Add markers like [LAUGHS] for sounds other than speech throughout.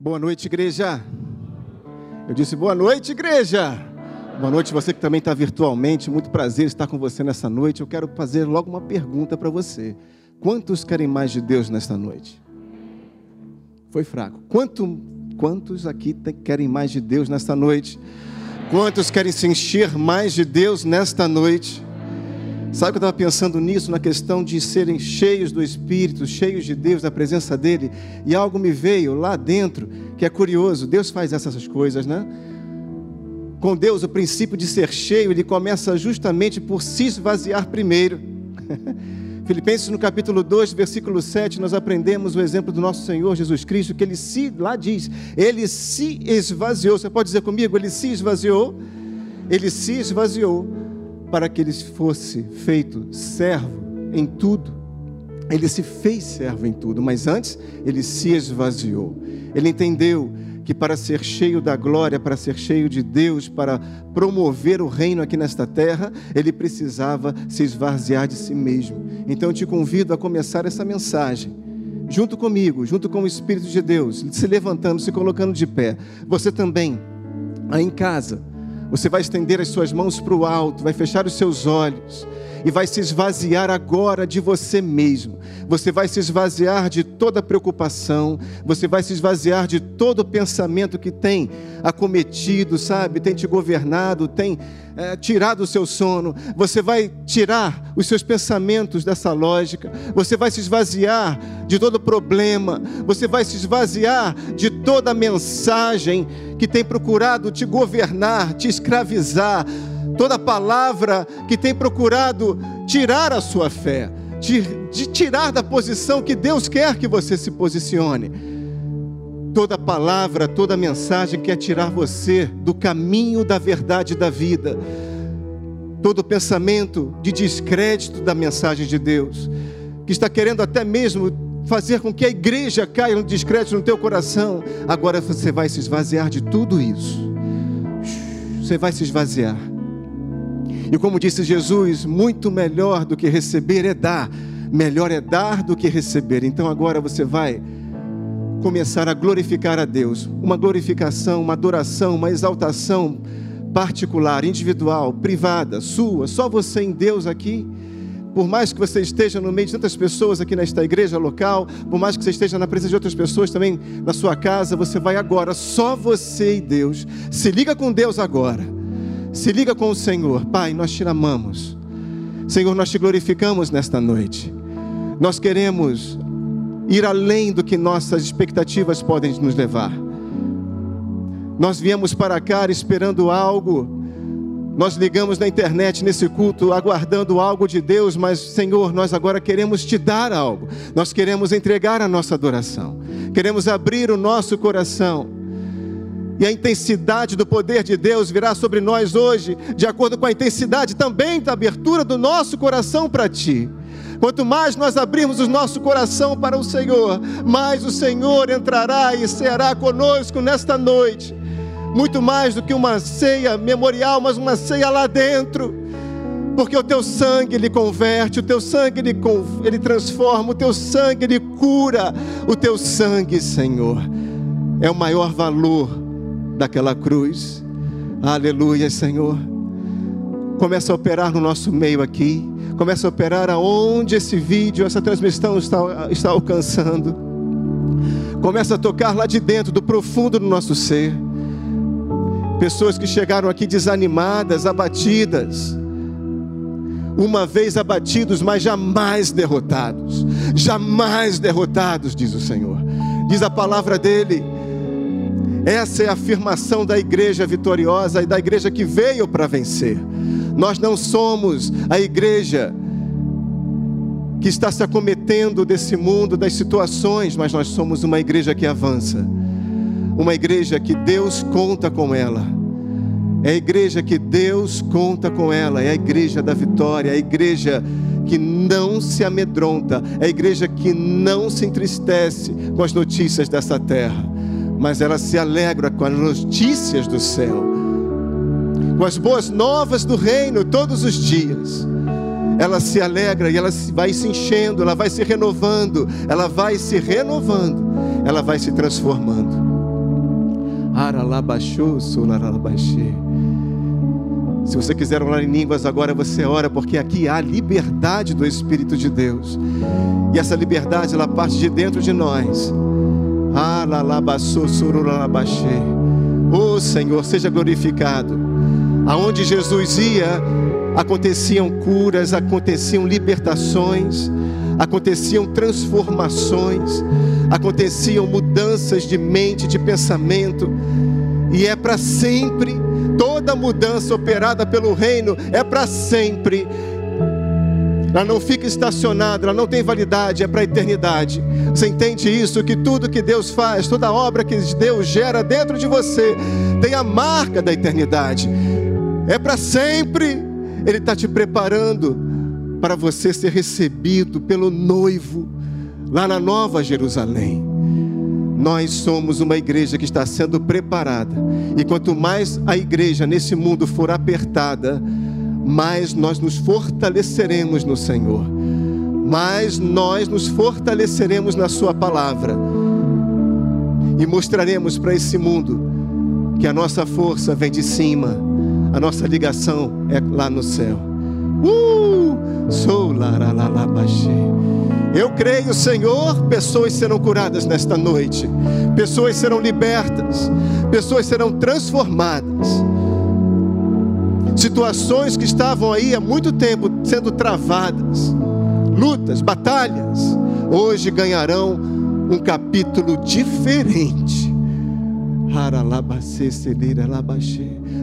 Boa noite, igreja. Eu disse boa noite, igreja. Boa noite, você que também está virtualmente. Muito prazer estar com você nessa noite. Eu quero fazer logo uma pergunta para você. Quantos querem mais de Deus nesta noite? Foi fraco. Quanto, quantos aqui querem mais de Deus nesta noite? Quantos querem se encher mais de Deus nesta noite? Sabe que eu estava pensando nisso, na questão de serem cheios do Espírito, cheios de Deus, da presença dEle, e algo me veio lá dentro, que é curioso, Deus faz essas coisas, né? Com Deus, o princípio de ser cheio, ele começa justamente por se esvaziar primeiro. [LAUGHS] Filipenses no capítulo 2, versículo 7, nós aprendemos o exemplo do nosso Senhor Jesus Cristo, que ele se, lá diz, ele se esvaziou. Você pode dizer comigo? Ele se esvaziou. Ele se esvaziou para que ele fosse feito servo em tudo. Ele se fez servo em tudo, mas antes ele se esvaziou. Ele entendeu que para ser cheio da glória, para ser cheio de Deus, para promover o reino aqui nesta terra, ele precisava se esvaziar de si mesmo. Então eu te convido a começar essa mensagem junto comigo, junto com o Espírito de Deus, se levantando, se colocando de pé. Você também, aí em casa, você vai estender as suas mãos para o alto, vai fechar os seus olhos e vai se esvaziar agora de você mesmo. Você vai se esvaziar de toda preocupação, você vai se esvaziar de todo pensamento que tem acometido, sabe, tem te governado, tem é, tirado o seu sono. Você vai tirar os seus pensamentos dessa lógica, você vai se esvaziar de todo problema, você vai se esvaziar de toda mensagem que tem procurado te governar, te escravizar toda palavra que tem procurado tirar a sua fé, de, de tirar da posição que Deus quer que você se posicione. Toda palavra, toda mensagem quer tirar você do caminho da verdade da vida. Todo pensamento de descrédito da mensagem de Deus, que está querendo até mesmo fazer com que a igreja caia no descrédito no teu coração. Agora você vai se esvaziar de tudo isso. Você vai se esvaziar. E como disse Jesus, muito melhor do que receber é dar, melhor é dar do que receber. Então agora você vai começar a glorificar a Deus, uma glorificação, uma adoração, uma exaltação particular, individual, privada, sua, só você em Deus aqui. Por mais que você esteja no meio de tantas pessoas aqui nesta igreja local, por mais que você esteja na presença de outras pessoas também na sua casa, você vai agora, só você e Deus. Se liga com Deus agora. Se liga com o Senhor, Pai, nós te amamos. Senhor, nós te glorificamos nesta noite. Nós queremos ir além do que nossas expectativas podem nos levar. Nós viemos para cá esperando algo. Nós ligamos na internet nesse culto aguardando algo de Deus, mas Senhor, nós agora queremos te dar algo. Nós queremos entregar a nossa adoração. Queremos abrir o nosso coração e a intensidade do poder de Deus virá sobre nós hoje, de acordo com a intensidade também da abertura do nosso coração para Ti. Quanto mais nós abrirmos o nosso coração para o Senhor, mais o Senhor entrará e será conosco nesta noite. Muito mais do que uma ceia memorial, mas uma ceia lá dentro. Porque o teu sangue ele converte, o teu sangue ele, ele transforma, o teu sangue ele cura. O teu sangue, Senhor, é o maior valor daquela cruz. Aleluia, Senhor. Começa a operar no nosso meio aqui. Começa a operar aonde esse vídeo, essa transmissão está, está alcançando. Começa a tocar lá de dentro, do profundo do nosso ser. Pessoas que chegaram aqui desanimadas, abatidas. Uma vez abatidos, mas jamais derrotados. Jamais derrotados, diz o Senhor. Diz a palavra dele essa é a afirmação da igreja vitoriosa e da igreja que veio para vencer. Nós não somos a igreja que está se acometendo desse mundo, das situações, mas nós somos uma igreja que avança. Uma igreja que Deus conta com ela. É a igreja que Deus conta com ela, é a igreja da vitória, é a igreja que não se amedronta, é a igreja que não se entristece com as notícias dessa terra mas ela se alegra com as notícias do céu, com as boas novas do reino todos os dias. Ela se alegra e ela vai se enchendo, ela vai se renovando, ela vai se renovando, ela vai se transformando. Aralabaxô, solaralabaxê. Se você quiser orar em línguas agora, você ora, porque aqui há liberdade do Espírito de Deus. E essa liberdade, ela parte de dentro de nós. Oh Senhor, seja glorificado. Aonde Jesus ia, aconteciam curas, aconteciam libertações, aconteciam transformações, aconteciam mudanças de mente, de pensamento, e é para sempre. Toda mudança operada pelo reino é para sempre. Ela não fica estacionada, ela não tem validade, é para a eternidade. Você entende isso? Que tudo que Deus faz, toda obra que Deus gera dentro de você, tem a marca da eternidade. É para sempre. Ele está te preparando para você ser recebido pelo noivo lá na Nova Jerusalém. Nós somos uma igreja que está sendo preparada, e quanto mais a igreja nesse mundo for apertada, mais nós nos fortaleceremos no Senhor, mais nós nos fortaleceremos na Sua palavra. E mostraremos para esse mundo que a nossa força vem de cima, a nossa ligação é lá no céu. Uh! Sou Eu creio, Senhor, pessoas serão curadas nesta noite, pessoas serão libertas, pessoas serão transformadas situações que estavam aí há muito tempo sendo travadas, lutas, batalhas, hoje ganharão um capítulo diferente.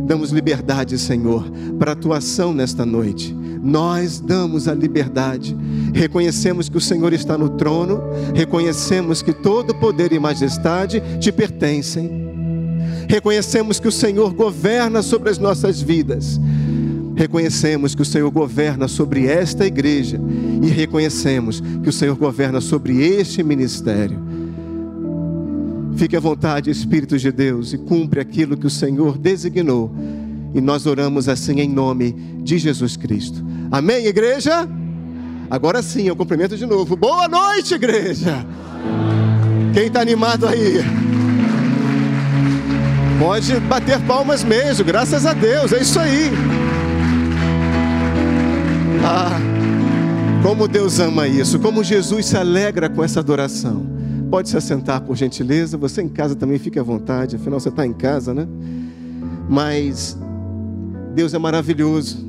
Damos liberdade, Senhor, para atuação nesta noite. Nós damos a liberdade. Reconhecemos que o Senhor está no trono, reconhecemos que todo poder e majestade te pertencem reconhecemos que o Senhor governa sobre as nossas vidas, reconhecemos que o Senhor governa sobre esta igreja e reconhecemos que o Senhor governa sobre este ministério. Fique à vontade, Espírito de Deus, e cumpre aquilo que o Senhor designou. E nós oramos assim em nome de Jesus Cristo. Amém, igreja? Agora sim, eu cumprimento de novo. Boa noite, igreja. Quem está animado aí? Pode bater palmas mesmo, graças a Deus, é isso aí. Ah, como Deus ama isso, como Jesus se alegra com essa adoração. Pode se assentar, por gentileza. Você em casa também fique à vontade, afinal você está em casa, né? Mas Deus é maravilhoso.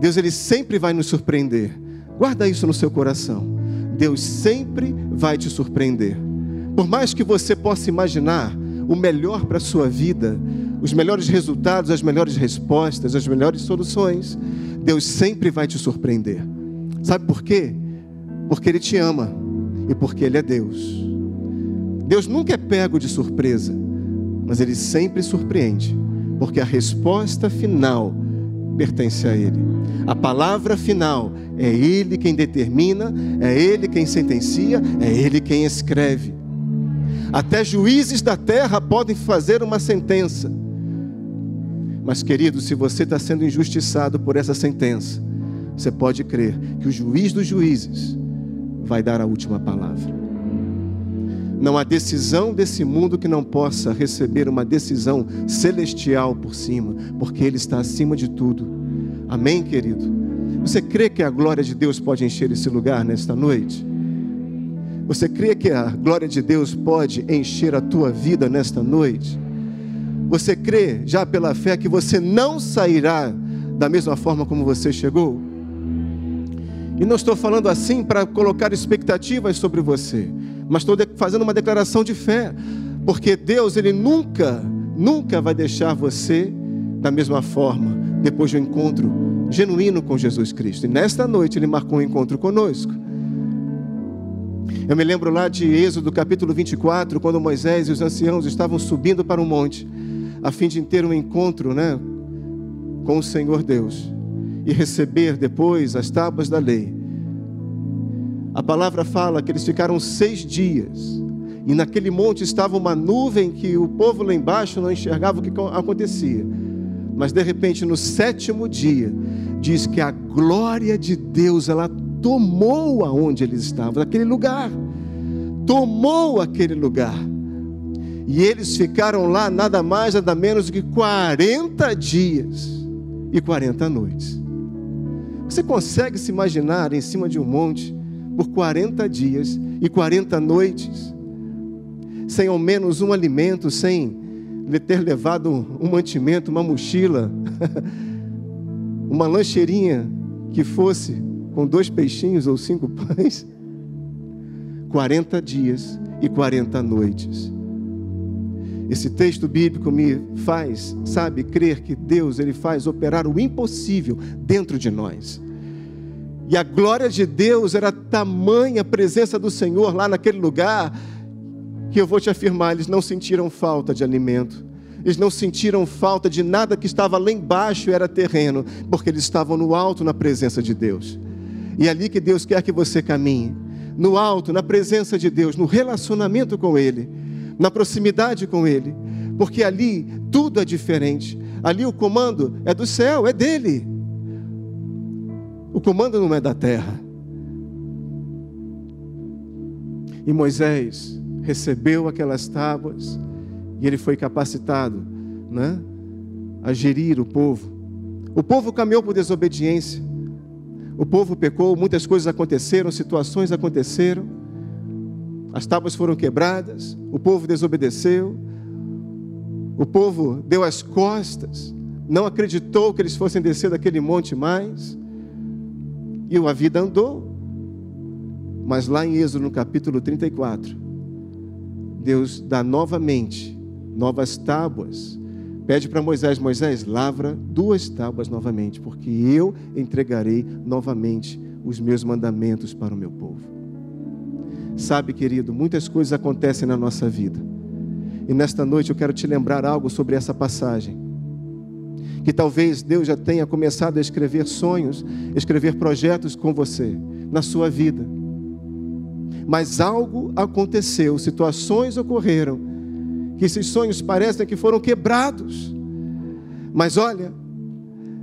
Deus ele sempre vai nos surpreender. Guarda isso no seu coração. Deus sempre vai te surpreender. Por mais que você possa imaginar o melhor para a sua vida, os melhores resultados, as melhores respostas, as melhores soluções, Deus sempre vai te surpreender. Sabe por quê? Porque Ele te ama e porque Ele é Deus. Deus nunca é pego de surpresa, mas Ele sempre surpreende, porque a resposta final pertence a Ele. A palavra final é Ele quem determina, é Ele quem sentencia, é Ele quem escreve. Até juízes da terra podem fazer uma sentença. Mas, querido, se você está sendo injustiçado por essa sentença, você pode crer que o juiz dos juízes vai dar a última palavra. Não há decisão desse mundo que não possa receber uma decisão celestial por cima, porque Ele está acima de tudo. Amém, querido? Você crê que a glória de Deus pode encher esse lugar nesta noite? Você crê que a glória de Deus pode encher a tua vida nesta noite? Você crê, já pela fé, que você não sairá da mesma forma como você chegou? E não estou falando assim para colocar expectativas sobre você, mas estou fazendo uma declaração de fé, porque Deus, Ele nunca, nunca vai deixar você da mesma forma depois de um encontro genuíno com Jesus Cristo. E nesta noite Ele marcou um encontro conosco. Eu me lembro lá de Êxodo capítulo 24, quando Moisés e os anciãos estavam subindo para o monte, a fim de ter um encontro né, com o Senhor Deus e receber depois as tábuas da lei. A palavra fala que eles ficaram seis dias, e naquele monte estava uma nuvem que o povo lá embaixo não enxergava o que acontecia. Mas de repente, no sétimo dia, diz que a glória de Deus ela tomou aonde eles estavam, aquele lugar. Tomou aquele lugar. E eles ficaram lá nada mais, nada menos do que 40 dias e 40 noites. Você consegue se imaginar em cima de um monte por 40 dias e 40 noites, sem ao menos um alimento, sem ter levado um mantimento, uma mochila, [LAUGHS] uma lancheirinha que fosse com dois peixinhos ou cinco pães? 40 dias e 40 noites. Esse texto bíblico me faz, sabe, crer que Deus ele faz operar o impossível dentro de nós. E a glória de Deus era tamanha a presença do Senhor lá naquele lugar, que eu vou te afirmar, eles não sentiram falta de alimento. Eles não sentiram falta de nada que estava lá embaixo era terreno, porque eles estavam no alto na presença de Deus. E é ali que Deus quer que você caminhe, no alto, na presença de Deus, no relacionamento com Ele, na proximidade com Ele, porque ali tudo é diferente. Ali o comando é do céu, é dele. O comando não é da terra. E Moisés recebeu aquelas tábuas e ele foi capacitado, né, a gerir o povo. O povo caminhou por desobediência. O povo pecou, muitas coisas aconteceram, situações aconteceram. As tábuas foram quebradas, o povo desobedeceu. O povo deu as costas, não acreditou que eles fossem descer daquele monte mais. E a vida andou. Mas lá em Êxodo, no capítulo 34, Deus dá novamente novas tábuas. Pede para Moisés: Moisés, lavra duas tábuas novamente, porque eu entregarei novamente os meus mandamentos para o meu povo. Sabe, querido, muitas coisas acontecem na nossa vida. E nesta noite eu quero te lembrar algo sobre essa passagem que talvez Deus já tenha começado a escrever sonhos, escrever projetos com você, na sua vida. Mas algo aconteceu, situações ocorreram, que esses sonhos parecem que foram quebrados. Mas olha,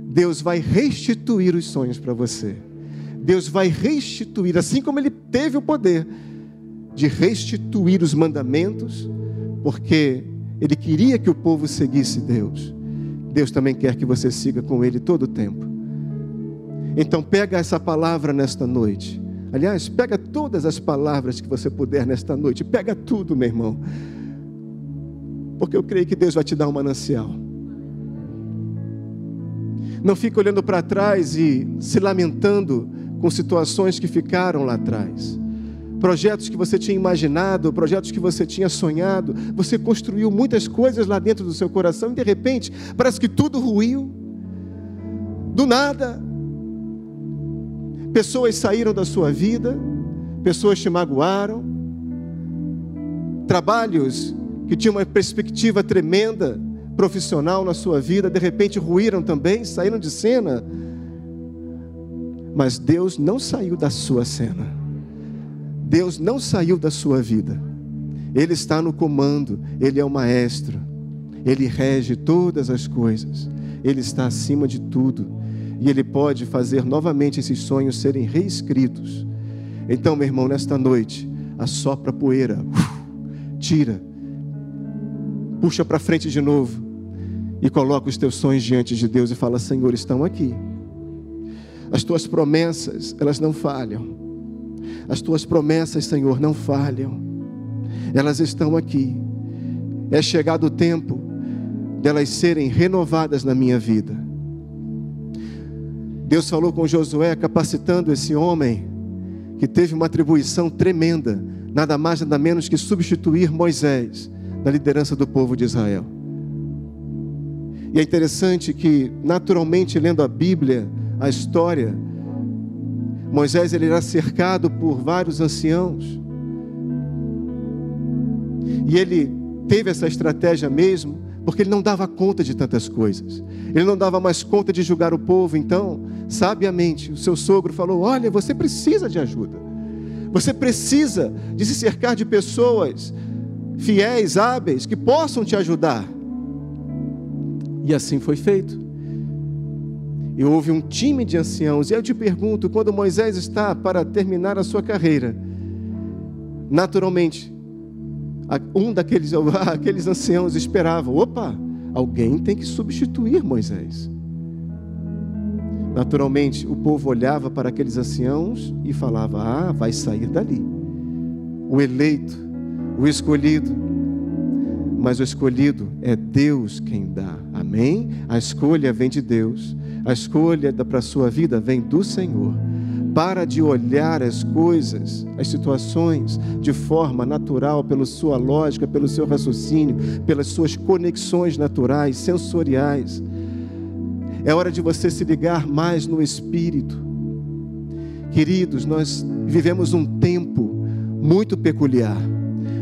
Deus vai restituir os sonhos para você. Deus vai restituir, assim como Ele teve o poder de restituir os mandamentos, porque Ele queria que o povo seguisse Deus. Deus também quer que você siga com Ele todo o tempo. Então pega essa palavra nesta noite. Aliás, pega todas as palavras que você puder nesta noite. Pega tudo, meu irmão. Porque eu creio que Deus vai te dar um manancial. Não fique olhando para trás e se lamentando com situações que ficaram lá atrás projetos que você tinha imaginado, projetos que você tinha sonhado, você construiu muitas coisas lá dentro do seu coração e de repente parece que tudo ruiu. Do nada, pessoas saíram da sua vida, pessoas te magoaram, trabalhos que tinham uma perspectiva tremenda profissional na sua vida, de repente ruíram também, saíram de cena. Mas Deus não saiu da sua cena. Deus não saiu da sua vida. Ele está no comando, ele é o maestro. Ele rege todas as coisas. Ele está acima de tudo. E ele pode fazer novamente esses sonhos serem reescritos. Então, meu irmão, nesta noite, assopra a poeira, tira, puxa para frente de novo e coloca os teus sonhos diante de Deus e fala: Senhor, estão aqui. As tuas promessas, elas não falham. As tuas promessas, Senhor, não falham. Elas estão aqui. É chegado o tempo delas serem renovadas na minha vida. Deus falou com Josué, capacitando esse homem que teve uma atribuição tremenda, nada mais nada menos que substituir Moisés na liderança do povo de Israel. E é interessante que, naturalmente, lendo a Bíblia, a história, Moisés ele era cercado por vários anciãos. E ele teve essa estratégia mesmo, porque ele não dava conta de tantas coisas. Ele não dava mais conta de julgar o povo, então, sabiamente, o seu sogro falou: "Olha, você precisa de ajuda. Você precisa de se cercar de pessoas fiéis, hábeis, que possam te ajudar." E assim foi feito. E houve um time de anciãos. E eu te pergunto: quando Moisés está para terminar a sua carreira, naturalmente, um daqueles [LAUGHS] aqueles anciãos esperava: opa, alguém tem que substituir Moisés. Naturalmente, o povo olhava para aqueles anciãos e falava: Ah, vai sair dali. O eleito, o escolhido. Mas o escolhido é Deus quem dá. Amém? A escolha vem de Deus. A escolha para a sua vida vem do Senhor. Para de olhar as coisas, as situações, de forma natural, pela sua lógica, pelo seu raciocínio, pelas suas conexões naturais, sensoriais é hora de você se ligar mais no Espírito. Queridos, nós vivemos um tempo muito peculiar.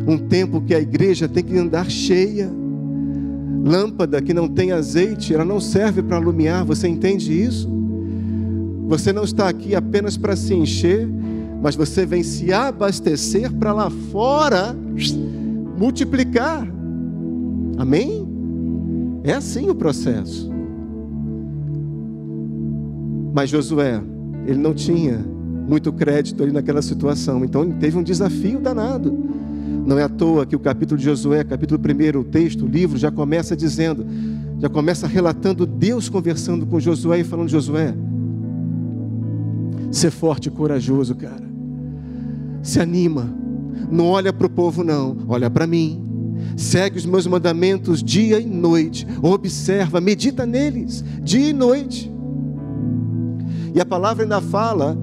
Um tempo que a igreja tem que andar cheia. Lâmpada que não tem azeite, ela não serve para iluminar, você entende isso? Você não está aqui apenas para se encher, mas você vem se abastecer para lá fora multiplicar. Amém? É assim o processo. Mas Josué, ele não tinha muito crédito ali naquela situação, então ele teve um desafio danado. Não é à toa que o capítulo de Josué, capítulo 1, o texto, o livro, já começa dizendo, já começa relatando Deus conversando com Josué e falando: Josué, ser forte e corajoso, cara. Se anima, não olha para o povo, não, olha para mim. Segue os meus mandamentos dia e noite, observa, medita neles, dia e noite. E a palavra ainda fala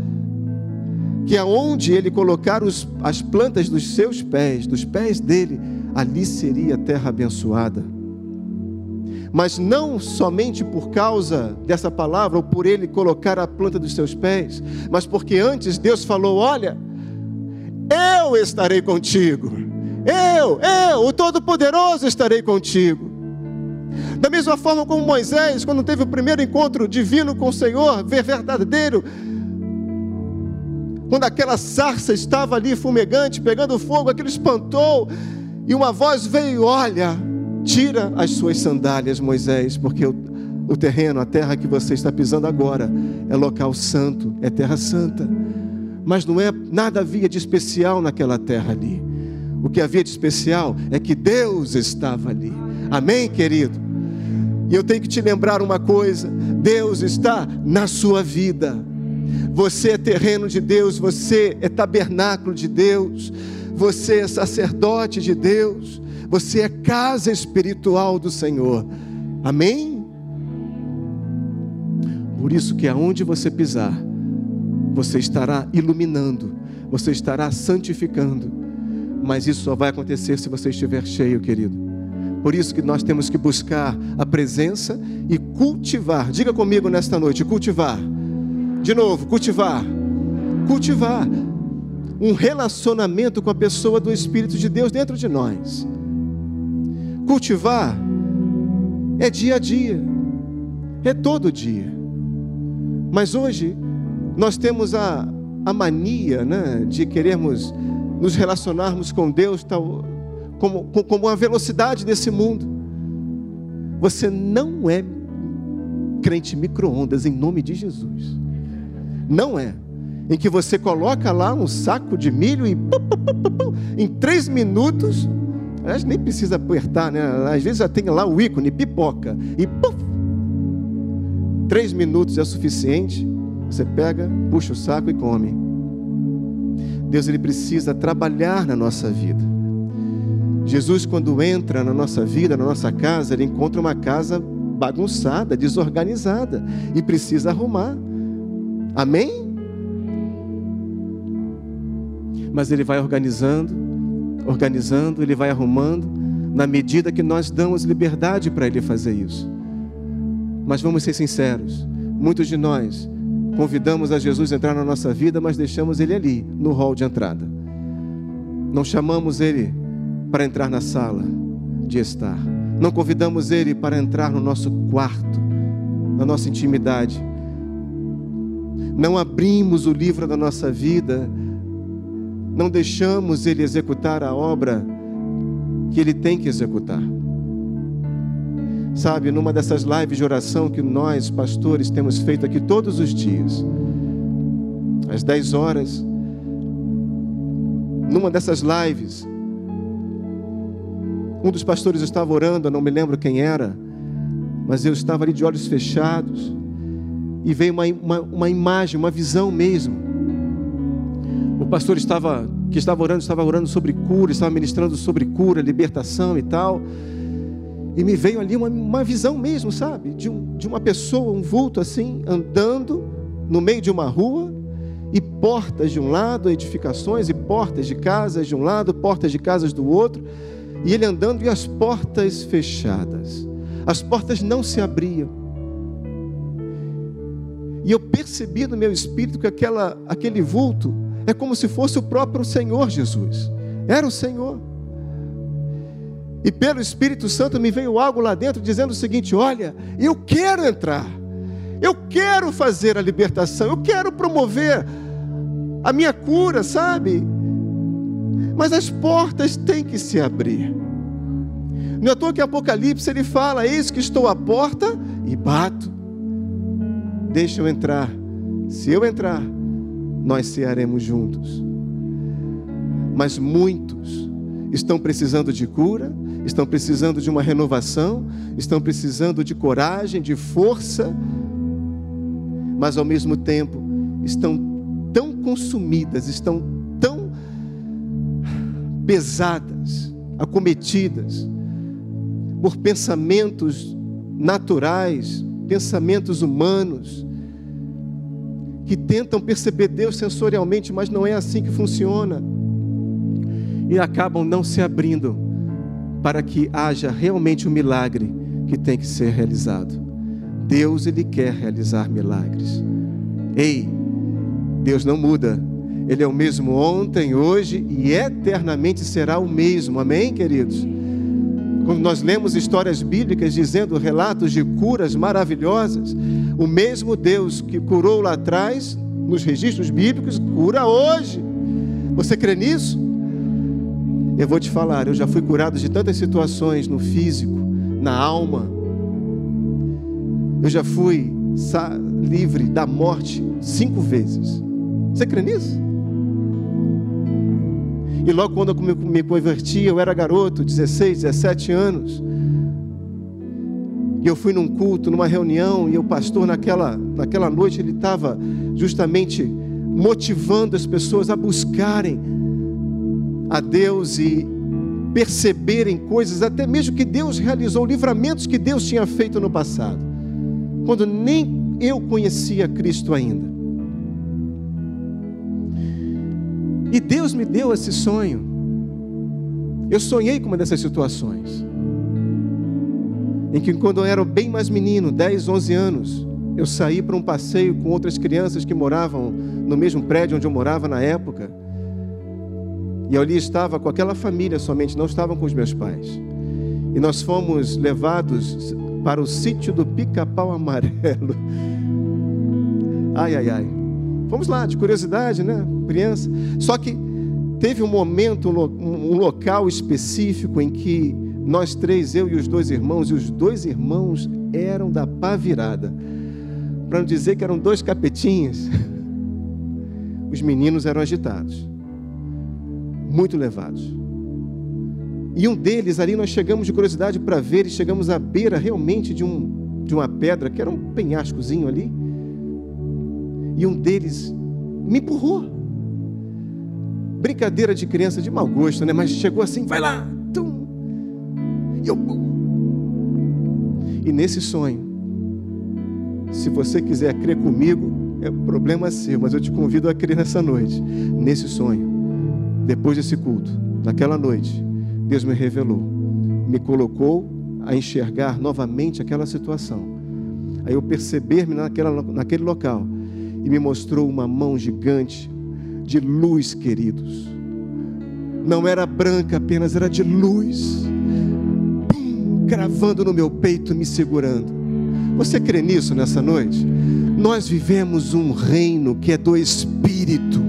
que aonde ele colocar os, as plantas dos seus pés, dos pés dele, ali seria terra abençoada. Mas não somente por causa dessa palavra, ou por ele colocar a planta dos seus pés, mas porque antes Deus falou: Olha, eu estarei contigo, eu, eu, o Todo-Poderoso estarei contigo. Da mesma forma como Moisés, quando teve o primeiro encontro divino com o Senhor, verdadeiro, quando aquela sarça estava ali fumegante, pegando fogo, aquilo espantou, e uma voz veio: Olha, tira as suas sandálias, Moisés, porque o, o terreno, a terra que você está pisando agora, é local santo, é terra santa. Mas não é nada havia de especial naquela terra ali. O que havia de especial é que Deus estava ali. Amém, querido? E eu tenho que te lembrar uma coisa: Deus está na sua vida. Você é terreno de Deus, você é tabernáculo de Deus, você é sacerdote de Deus, você é casa espiritual do Senhor. Amém? Por isso que aonde você pisar, você estará iluminando, você estará santificando. Mas isso só vai acontecer se você estiver cheio, querido. Por isso que nós temos que buscar a presença e cultivar. Diga comigo nesta noite, cultivar. De novo, cultivar. Cultivar um relacionamento com a pessoa do Espírito de Deus dentro de nós. Cultivar é dia a dia, é todo dia. Mas hoje nós temos a, a mania né, de querermos nos relacionarmos com Deus tal, como, como a velocidade desse mundo. Você não é crente micro-ondas em nome de Jesus. Não é. Em que você coloca lá um saco de milho e em três minutos, aliás, nem precisa apertar, né? Às vezes já tem lá o ícone, pipoca, e puf, três minutos é suficiente. Você pega, puxa o saco e come. Deus ele precisa trabalhar na nossa vida. Jesus, quando entra na nossa vida, na nossa casa, ele encontra uma casa bagunçada, desorganizada e precisa arrumar. Amém? Mas ele vai organizando, organizando, ele vai arrumando, na medida que nós damos liberdade para ele fazer isso. Mas vamos ser sinceros, muitos de nós convidamos a Jesus a entrar na nossa vida, mas deixamos ele ali, no hall de entrada. Não chamamos ele para entrar na sala de estar. Não convidamos Ele para entrar no nosso quarto, na nossa intimidade. Não abrimos o livro da nossa vida. Não deixamos Ele executar a obra que Ele tem que executar. Sabe, numa dessas lives de oração que nós, pastores, temos feito aqui todos os dias, às 10 horas, numa dessas lives, Um dos pastores estava orando, eu não me lembro quem era, mas eu estava ali de olhos fechados e veio uma, uma, uma imagem, uma visão mesmo. O pastor estava, que estava orando, estava orando sobre cura, estava ministrando sobre cura, libertação e tal. E me veio ali uma, uma visão mesmo, sabe? De, um, de uma pessoa, um vulto assim, andando no meio de uma rua, e portas de um lado, edificações, e portas de casas de um lado, portas de casas do outro, e ele andando e as portas fechadas. As portas não se abriam. E eu percebi no meu espírito que aquela, aquele vulto é como se fosse o próprio Senhor Jesus. Era o Senhor. E pelo Espírito Santo me veio algo lá dentro dizendo o seguinte: olha, eu quero entrar, eu quero fazer a libertação, eu quero promover a minha cura, sabe? Mas as portas têm que se abrir. Não é à toa que Apocalipse ele fala: Eis que estou à porta e bato. Deixa eu entrar. Se eu entrar, nós cearemos juntos. Mas muitos estão precisando de cura, estão precisando de uma renovação, estão precisando de coragem, de força, mas ao mesmo tempo estão tão consumidas, estão tão pesadas, acometidas por pensamentos naturais, pensamentos humanos, que tentam perceber Deus sensorialmente, mas não é assim que funciona. E acabam não se abrindo para que haja realmente o um milagre que tem que ser realizado. Deus ele quer realizar milagres. Ei, Deus não muda. Ele é o mesmo ontem, hoje e eternamente será o mesmo. Amém, queridos? Quando nós lemos histórias bíblicas dizendo relatos de curas maravilhosas, o mesmo Deus que curou lá atrás, nos registros bíblicos, cura hoje. Você crê nisso? Eu vou te falar, eu já fui curado de tantas situações no físico, na alma. Eu já fui livre da morte cinco vezes. Você crê nisso? E logo quando eu me converti, eu era garoto, 16, 17 anos. E eu fui num culto, numa reunião, e o pastor, naquela, naquela noite, ele estava justamente motivando as pessoas a buscarem a Deus e perceberem coisas, até mesmo que Deus realizou, livramentos que Deus tinha feito no passado, quando nem eu conhecia Cristo ainda. E Deus me deu esse sonho. Eu sonhei com uma dessas situações. Em que, quando eu era bem mais menino, 10, 11 anos, eu saí para um passeio com outras crianças que moravam no mesmo prédio onde eu morava na época. E eu ali estava com aquela família somente, não estavam com os meus pais. E nós fomos levados para o sítio do Pica-Pau Amarelo. [LAUGHS] Ai, ai, ai. Vamos lá, de curiosidade, né? Criança. Só que teve um momento, um local específico em que nós três, eu e os dois irmãos, e os dois irmãos eram da pá virada. Para não dizer que eram dois capetinhas, [LAUGHS] os meninos eram agitados, muito levados. E um deles, ali nós chegamos de curiosidade para ver, e chegamos à beira realmente de, um, de uma pedra, que era um penhascozinho ali e um deles me empurrou. Brincadeira de criança de mau gosto, né? Mas chegou assim, vai lá. Tum. E eu. E nesse sonho, se você quiser crer comigo, é problema seu, mas eu te convido a crer nessa noite. Nesse sonho, depois desse culto, naquela noite, Deus me revelou, me colocou a enxergar novamente aquela situação. Aí eu perceber-me naquela, naquele local e me mostrou uma mão gigante de luz, queridos. Não era branca apenas, era de luz, Pum, cravando no meu peito, me segurando. Você crê nisso nessa noite? Nós vivemos um reino que é do Espírito,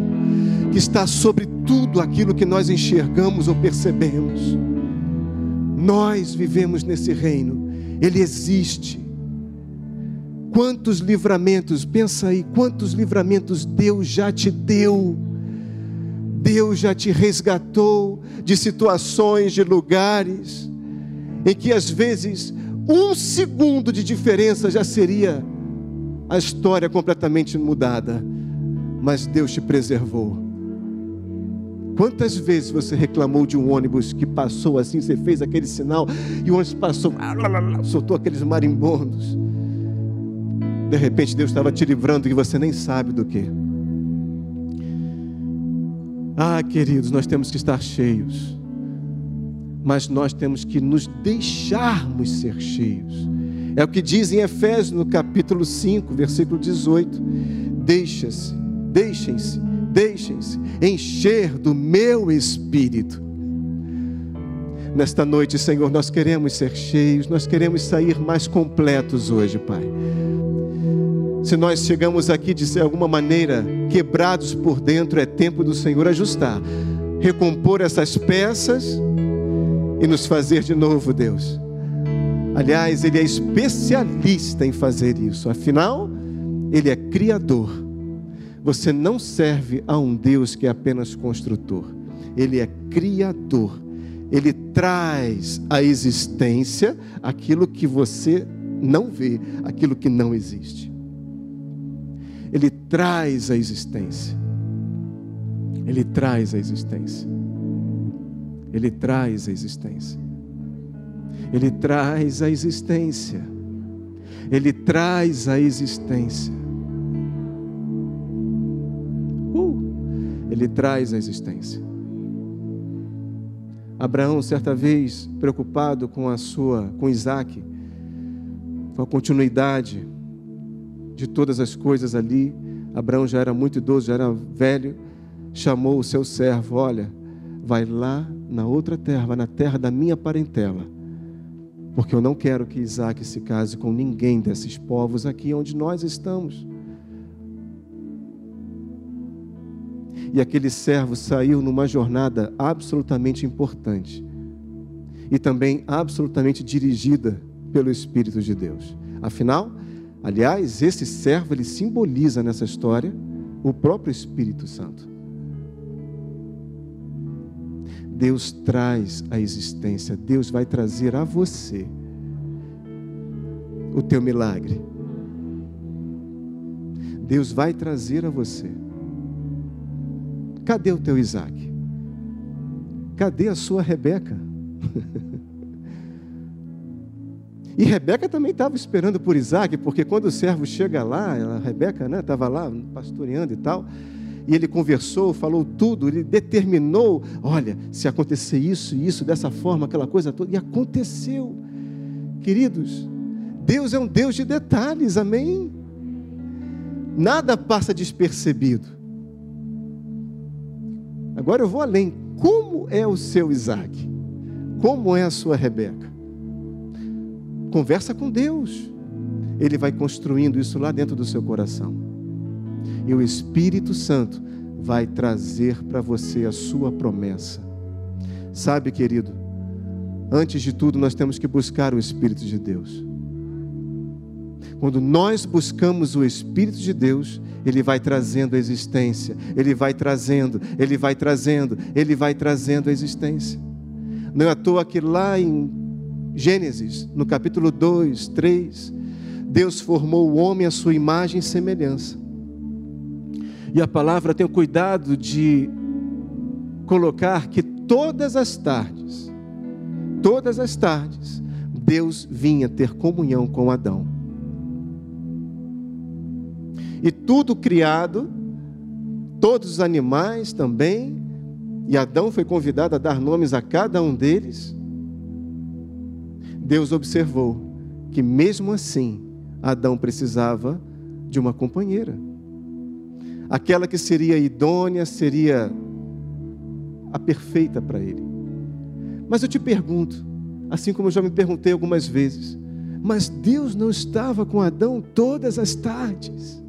que está sobre tudo aquilo que nós enxergamos ou percebemos. Nós vivemos nesse reino, ele existe Quantos livramentos, pensa aí, quantos livramentos Deus já te deu. Deus já te resgatou de situações, de lugares. em que às vezes um segundo de diferença já seria a história completamente mudada, mas Deus te preservou. Quantas vezes você reclamou de um ônibus que passou assim, você fez aquele sinal e o ônibus passou, [LAUGHS] soltou aqueles marimbondos. De repente Deus estava te livrando e você nem sabe do que. Ah, queridos, nós temos que estar cheios, mas nós temos que nos deixarmos ser cheios. É o que diz em Efésios, no capítulo 5, versículo 18: Deixa-se, deixem-se, deixem-se encher do meu espírito. Nesta noite, Senhor, nós queremos ser cheios, nós queremos sair mais completos hoje, Pai. Se nós chegamos aqui de alguma maneira quebrados por dentro, é tempo do Senhor ajustar, recompor essas peças e nos fazer de novo, Deus. Aliás, Ele é especialista em fazer isso, afinal, Ele é Criador. Você não serve a um Deus que é apenas construtor, Ele é Criador. Ele traz à existência aquilo que você não vê, aquilo que não existe. Ele traz a existência. Ele traz a existência. Ele traz a existência. Ele traz a existência. Ele traz a existência. Uh, ele traz a existência. Abraão, certa vez, preocupado com a sua, com Isaac, com a continuidade de todas as coisas ali. Abraão já era muito idoso, já era velho. Chamou o seu servo: Olha, vai lá na outra terra, vai na terra da minha parentela. Porque eu não quero que Isaac se case com ninguém desses povos aqui onde nós estamos. E aquele servo saiu numa jornada absolutamente importante e também absolutamente dirigida pelo Espírito de Deus. Afinal, Aliás, esse servo ele simboliza nessa história o próprio Espírito Santo. Deus traz a existência, Deus vai trazer a você o teu milagre. Deus vai trazer a você. Cadê o teu Isaac? Cadê a sua Rebeca? [LAUGHS] E Rebeca também estava esperando por Isaac, porque quando o servo chega lá, a Rebeca estava né, lá pastoreando e tal, e ele conversou, falou tudo, ele determinou: olha, se acontecer isso isso, dessa forma, aquela coisa toda, e aconteceu. Queridos, Deus é um Deus de detalhes, amém? Nada passa despercebido. Agora eu vou além. Como é o seu Isaac? Como é a sua Rebeca? Conversa com Deus. Ele vai construindo isso lá dentro do seu coração. E o Espírito Santo vai trazer para você a sua promessa. Sabe, querido, antes de tudo nós temos que buscar o Espírito de Deus. Quando nós buscamos o Espírito de Deus, Ele vai trazendo a existência, Ele vai trazendo, Ele vai trazendo, Ele vai trazendo a existência. Não é à toa que lá em Gênesis, no capítulo 2, 3, Deus formou o homem à sua imagem e semelhança. E a palavra tem o cuidado de colocar que todas as tardes, todas as tardes, Deus vinha ter comunhão com Adão. E tudo criado, todos os animais também, e Adão foi convidado a dar nomes a cada um deles. Deus observou que, mesmo assim, Adão precisava de uma companheira. Aquela que seria idônea, seria a perfeita para ele. Mas eu te pergunto, assim como eu já me perguntei algumas vezes, mas Deus não estava com Adão todas as tardes.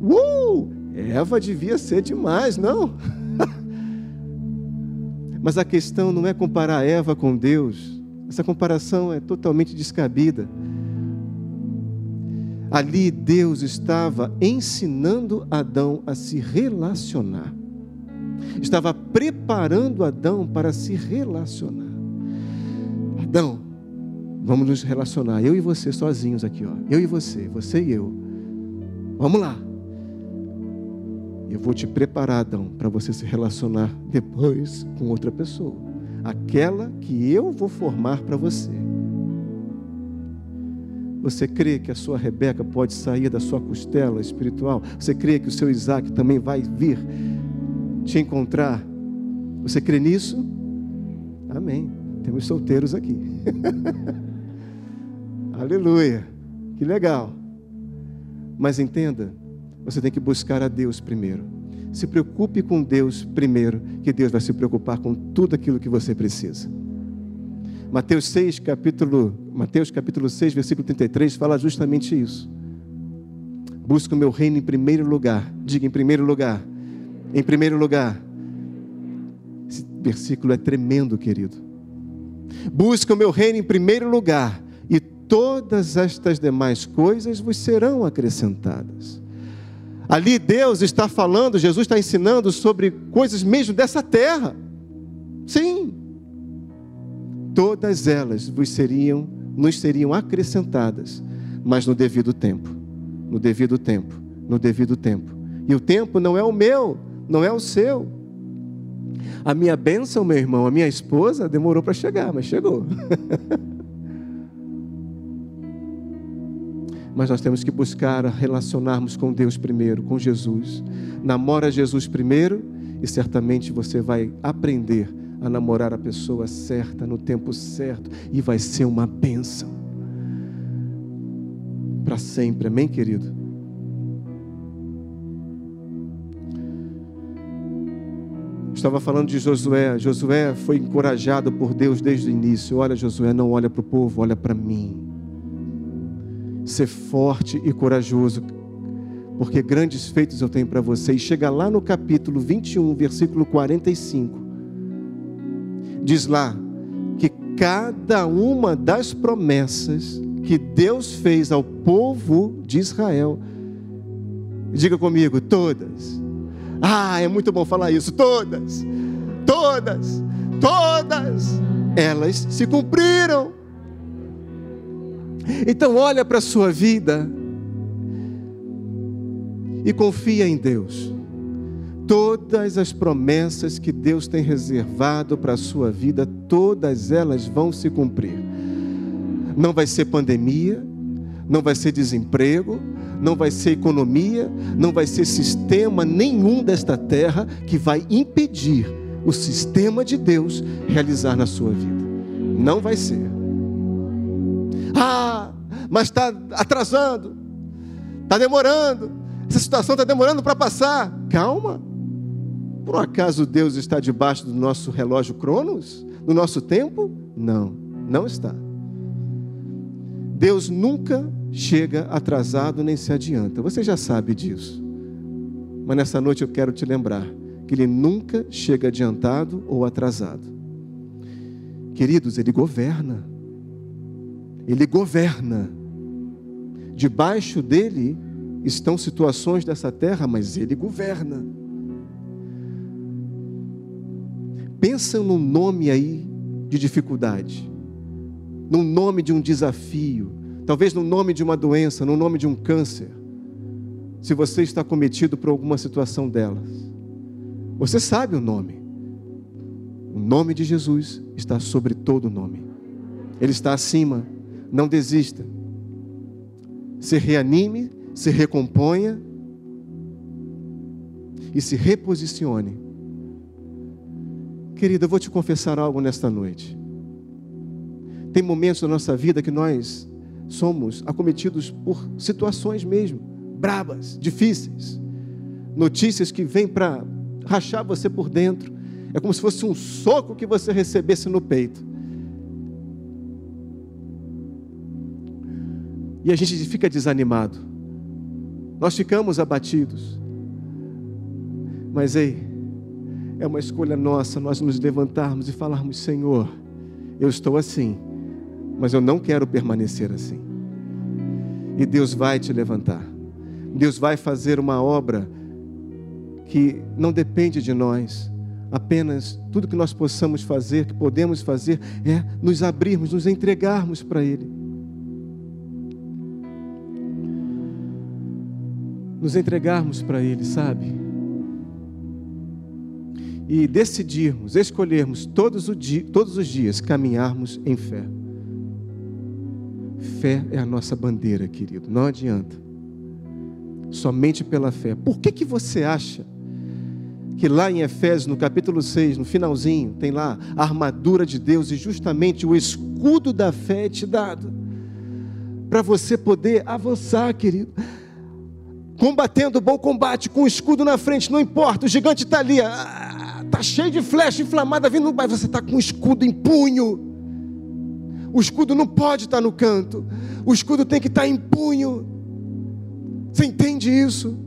Uh! Eva devia ser demais, não? [LAUGHS] Mas a questão não é comparar Eva com Deus. Essa comparação é totalmente descabida. Ali Deus estava ensinando Adão a se relacionar. Estava preparando Adão para se relacionar. Adão, vamos nos relacionar, eu e você sozinhos aqui, ó. Eu e você, você e eu. Vamos lá. Eu vou te preparar, Adão, para você se relacionar depois com outra pessoa, aquela que eu vou formar para você. Você crê que a sua Rebeca pode sair da sua costela espiritual? Você crê que o seu Isaac também vai vir te encontrar? Você crê nisso? Amém. Temos solteiros aqui. [LAUGHS] Aleluia. Que legal. Mas entenda, você tem que buscar a Deus primeiro. Se preocupe com Deus primeiro, que Deus vai se preocupar com tudo aquilo que você precisa. Mateus 6, capítulo, Mateus capítulo 6, versículo 33 fala justamente isso. Busca o meu reino em primeiro lugar. Diga em primeiro lugar. Em primeiro lugar. Esse versículo é tremendo, querido. Busca o meu reino em primeiro lugar, e todas estas demais coisas vos serão acrescentadas. Ali Deus está falando, Jesus está ensinando sobre coisas mesmo dessa terra. Sim, todas elas vos seriam, nos seriam acrescentadas, mas no devido tempo. No devido tempo, no devido tempo. E o tempo não é o meu, não é o seu. A minha bênção, meu irmão, a minha esposa demorou para chegar, mas chegou. [LAUGHS] mas nós temos que buscar relacionarmos com Deus primeiro, com Jesus. Namora Jesus primeiro e certamente você vai aprender a namorar a pessoa certa, no tempo certo, e vai ser uma bênção para sempre, amém, querido? Estava falando de Josué. Josué foi encorajado por Deus desde o início. Olha, Josué, não olha para o povo, olha para mim. Ser forte e corajoso, porque grandes feitos eu tenho para você. E chega lá no capítulo 21, versículo 45 diz lá que cada uma das promessas que Deus fez ao povo de Israel, diga comigo, todas. Ah, é muito bom falar isso, todas, todas, todas, elas se cumpriram. Então olha para a sua vida e confia em Deus. Todas as promessas que Deus tem reservado para a sua vida, todas elas vão se cumprir. Não vai ser pandemia, não vai ser desemprego, não vai ser economia, não vai ser sistema nenhum desta terra que vai impedir o sistema de Deus realizar na sua vida. Não vai ser. Ah, mas está atrasando, está demorando, essa situação está demorando para passar. Calma. Por acaso Deus está debaixo do nosso relógio Cronos? Do nosso tempo? Não, não está. Deus nunca chega atrasado nem se adianta. Você já sabe disso. Mas nessa noite eu quero te lembrar que Ele nunca chega adiantado ou atrasado. Queridos, Ele governa. Ele governa. Debaixo dele estão situações dessa terra, mas Ele governa. Pensa num nome aí de dificuldade, num nome de um desafio, talvez no nome de uma doença, no nome de um câncer. Se você está cometido por alguma situação delas, você sabe o nome. O nome de Jesus está sobre todo nome. Ele está acima. Não desista. Se reanime, se recomponha e se reposicione Querida, eu vou te confessar algo nesta noite. Tem momentos na nossa vida que nós somos acometidos por situações mesmo, brabas, difíceis. Notícias que vêm para rachar você por dentro. É como se fosse um soco que você recebesse no peito. E a gente fica desanimado. Nós ficamos abatidos. Mas ei, é uma escolha nossa nós nos levantarmos e falarmos: Senhor, eu estou assim, mas eu não quero permanecer assim. E Deus vai te levantar. Deus vai fazer uma obra que não depende de nós. apenas tudo que nós possamos fazer, que podemos fazer, é nos abrirmos, nos entregarmos para Ele. Nos entregarmos para Ele, sabe? E decidirmos, escolhermos todos, dia, todos os dias caminharmos em fé. Fé é a nossa bandeira, querido, não adianta. Somente pela fé. Por que, que você acha que lá em Efésios, no capítulo 6, no finalzinho, tem lá a armadura de Deus e justamente o escudo da fé é te dado para você poder avançar, querido. Combatendo o bom combate com o escudo na frente, não importa, o gigante está ali, está cheio de flecha inflamada vindo, mas você está com o escudo em punho. O escudo não pode estar tá no canto, o escudo tem que estar tá em punho. Você entende isso?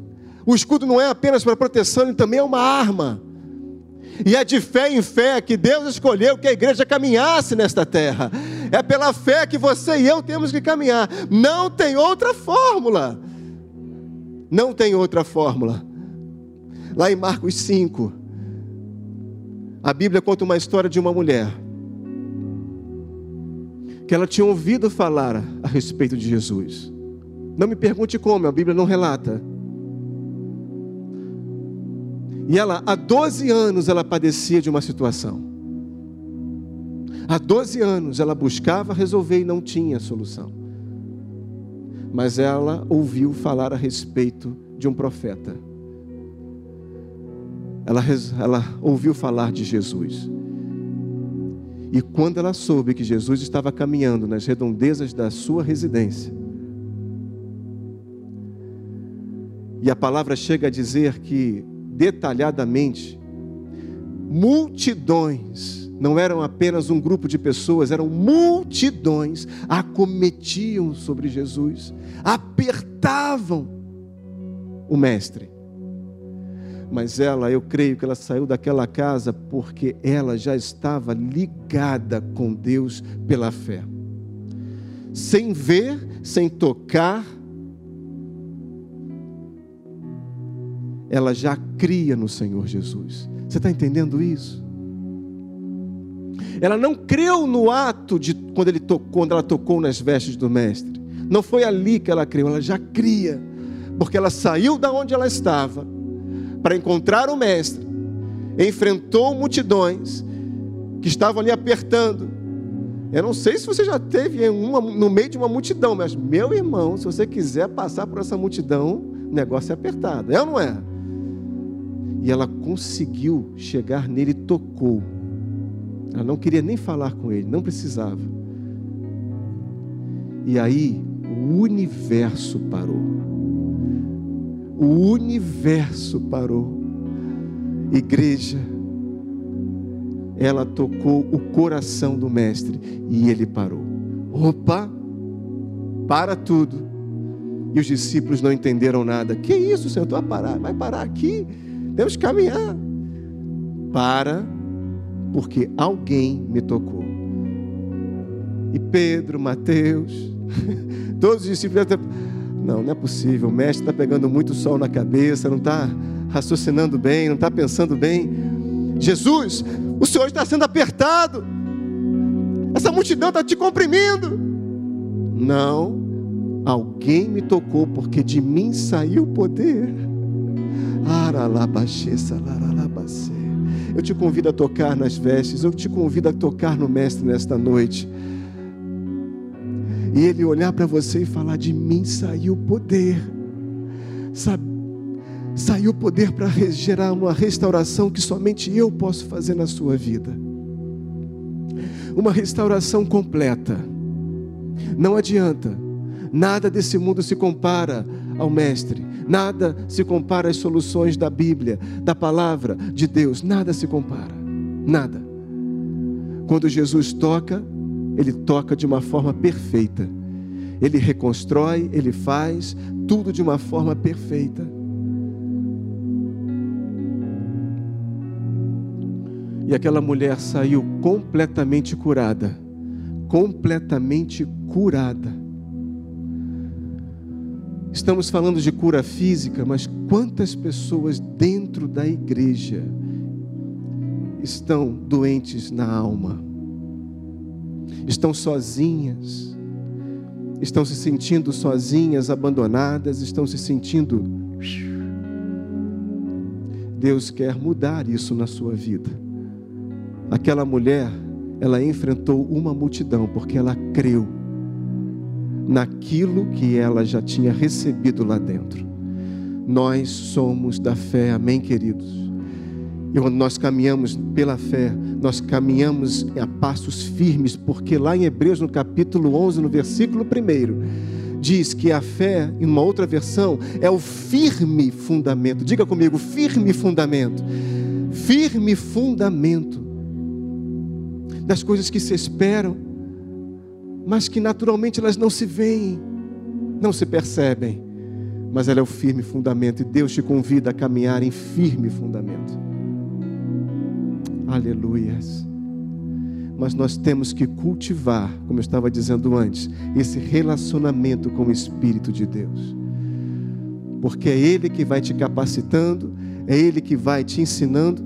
O escudo não é apenas para proteção, ele também é uma arma. E é de fé em fé que Deus escolheu que a igreja caminhasse nesta terra. É pela fé que você e eu temos que caminhar. Não tem outra fórmula. Não tem outra fórmula. Lá em Marcos 5, a Bíblia conta uma história de uma mulher que ela tinha ouvido falar a respeito de Jesus. Não me pergunte como, a Bíblia não relata. E ela, há 12 anos, ela padecia de uma situação. Há 12 anos ela buscava resolver e não tinha solução. Mas ela ouviu falar a respeito de um profeta. Ela, ela ouviu falar de Jesus. E quando ela soube que Jesus estava caminhando nas redondezas da sua residência, e a palavra chega a dizer que detalhadamente, multidões, não eram apenas um grupo de pessoas, eram multidões, acometiam sobre Jesus, apertavam o Mestre. Mas ela, eu creio que ela saiu daquela casa porque ela já estava ligada com Deus pela fé. Sem ver, sem tocar, ela já cria no Senhor Jesus. Você está entendendo isso? Ela não creu no ato de quando, ele tocou, quando ela tocou nas vestes do Mestre. Não foi ali que ela creu, ela já cria, porque ela saiu da onde ela estava para encontrar o Mestre, enfrentou multidões que estavam ali apertando. Eu não sei se você já teve uma, no meio de uma multidão, mas meu irmão, se você quiser passar por essa multidão, o negócio é apertado, é ou não é? E ela conseguiu chegar nele e tocou. Ela não queria nem falar com ele, não precisava. E aí o universo parou. O universo parou. Igreja, ela tocou o coração do Mestre e ele parou. Opa, para tudo. E os discípulos não entenderam nada. Que isso, Senhor? Vai parar, vai parar aqui. Temos que caminhar. Para, porque alguém me tocou. E Pedro, Mateus, [LAUGHS] todos os discípulos. Não, não é possível. O mestre está pegando muito sol na cabeça, não está raciocinando bem, não está pensando bem. Jesus, o Senhor está sendo apertado. Essa multidão está te comprimindo. Não, alguém me tocou, porque de mim saiu o poder. Eu te convido a tocar nas vestes, eu te convido a tocar no Mestre nesta noite. E ele olhar para você e falar: De mim saiu poder. Saiu o poder para gerar uma restauração que somente eu posso fazer na sua vida. Uma restauração completa. Não adianta, nada desse mundo se compara ao Mestre. Nada se compara às soluções da Bíblia, da palavra de Deus. Nada se compara. Nada. Quando Jesus toca, ele toca de uma forma perfeita. Ele reconstrói, ele faz tudo de uma forma perfeita. E aquela mulher saiu completamente curada. Completamente curada. Estamos falando de cura física, mas quantas pessoas dentro da igreja estão doentes na alma, estão sozinhas, estão se sentindo sozinhas, abandonadas, estão se sentindo. Deus quer mudar isso na sua vida. Aquela mulher, ela enfrentou uma multidão porque ela creu naquilo que ela já tinha recebido lá dentro. Nós somos da fé, amém, queridos? E quando nós caminhamos pela fé, nós caminhamos a passos firmes, porque lá em Hebreus, no capítulo 11, no versículo 1, diz que a fé, em uma outra versão, é o firme fundamento. Diga comigo, firme fundamento. Firme fundamento das coisas que se esperam, mas que naturalmente elas não se veem, não se percebem. Mas ela é o firme fundamento e Deus te convida a caminhar em firme fundamento. Aleluias. Mas nós temos que cultivar, como eu estava dizendo antes, esse relacionamento com o Espírito de Deus. Porque é Ele que vai te capacitando, é Ele que vai te ensinando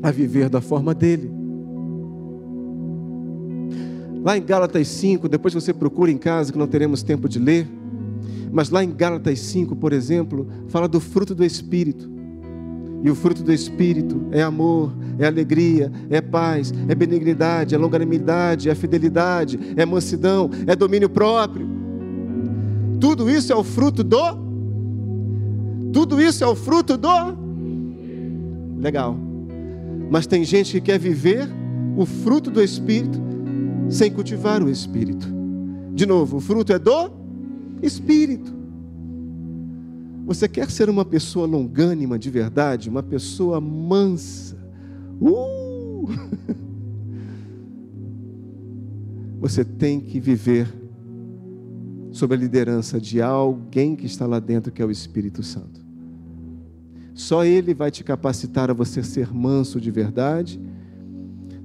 a viver da forma dele. Lá em Gálatas 5, depois você procura em casa, que não teremos tempo de ler, mas lá em Gálatas 5, por exemplo, fala do fruto do Espírito. E o fruto do Espírito é amor, é alegria, é paz, é benignidade, é longanimidade, é fidelidade, é mansidão, é domínio próprio. Tudo isso é o fruto do. Tudo isso é o fruto do. Legal. Mas tem gente que quer viver o fruto do Espírito sem cultivar o Espírito. De novo, o fruto é do Espírito. Você quer ser uma pessoa longânima de verdade, uma pessoa mansa? Uh! [LAUGHS] Você tem que viver sob a liderança de alguém que está lá dentro, que é o Espírito Santo. Só Ele vai te capacitar a você ser manso de verdade.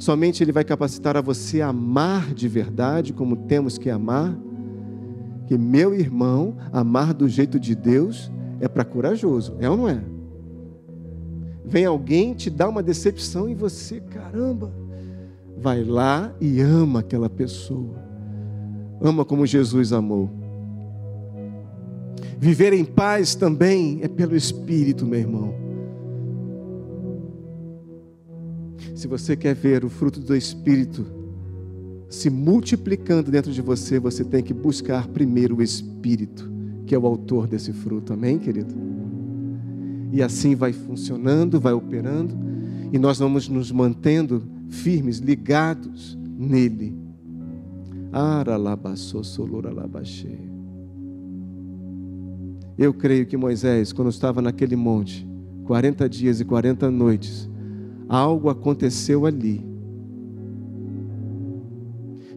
Somente Ele vai capacitar a você amar de verdade, como temos que amar. Que meu irmão, amar do jeito de Deus é para corajoso, é ou não é? Vem alguém te dá uma decepção e você, caramba, vai lá e ama aquela pessoa. Ama como Jesus amou. Viver em paz também é pelo Espírito, meu irmão. Se você quer ver o fruto do Espírito se multiplicando dentro de você, você tem que buscar primeiro o Espírito que é o autor desse fruto. Amém, querido? E assim vai funcionando, vai operando, e nós vamos nos mantendo firmes, ligados nele. Eu creio que Moisés, quando estava naquele monte, 40 dias e 40 noites, algo aconteceu ali